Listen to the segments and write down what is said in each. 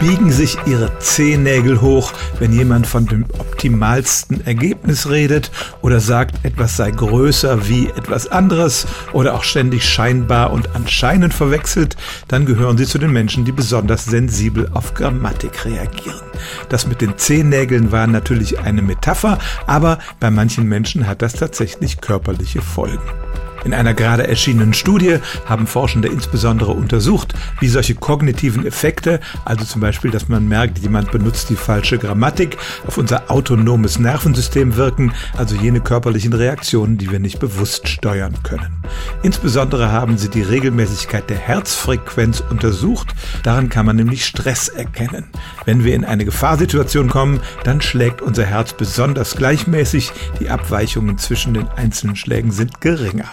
biegen sich ihre Zehennägel hoch, wenn jemand von dem optimalsten Ergebnis redet oder sagt, etwas sei größer wie etwas anderes oder auch ständig scheinbar und anscheinend verwechselt, dann gehören sie zu den Menschen, die besonders sensibel auf Grammatik reagieren. Das mit den Zehennägeln war natürlich eine Metapher, aber bei manchen Menschen hat das tatsächlich körperliche Folgen. In einer gerade erschienenen Studie haben Forschende insbesondere untersucht, wie solche kognitiven Effekte, also zum Beispiel, dass man merkt, jemand benutzt die falsche Grammatik, auf unser autonomes Nervensystem wirken, also jene körperlichen Reaktionen, die wir nicht bewusst steuern können. Insbesondere haben sie die Regelmäßigkeit der Herzfrequenz untersucht. Daran kann man nämlich Stress erkennen. Wenn wir in eine Gefahrsituation kommen, dann schlägt unser Herz besonders gleichmäßig. Die Abweichungen zwischen den einzelnen Schlägen sind geringer.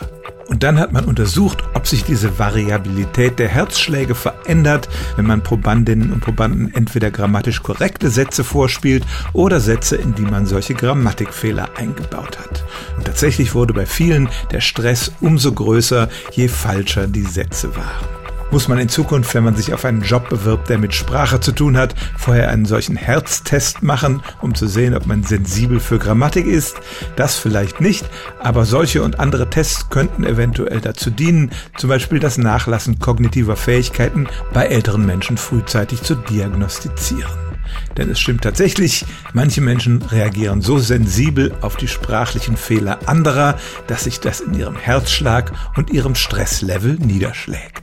Und dann hat man untersucht, ob sich diese Variabilität der Herzschläge verändert, wenn man Probandinnen und Probanden entweder grammatisch korrekte Sätze vorspielt oder Sätze, in die man solche Grammatikfehler eingebaut hat. Und tatsächlich wurde bei vielen der Stress umso größer, je falscher die Sätze waren muss man in Zukunft, wenn man sich auf einen Job bewirbt, der mit Sprache zu tun hat, vorher einen solchen Herztest machen, um zu sehen, ob man sensibel für Grammatik ist. Das vielleicht nicht, aber solche und andere Tests könnten eventuell dazu dienen, zum Beispiel das Nachlassen kognitiver Fähigkeiten bei älteren Menschen frühzeitig zu diagnostizieren. Denn es stimmt tatsächlich, manche Menschen reagieren so sensibel auf die sprachlichen Fehler anderer, dass sich das in ihrem Herzschlag und ihrem Stresslevel niederschlägt.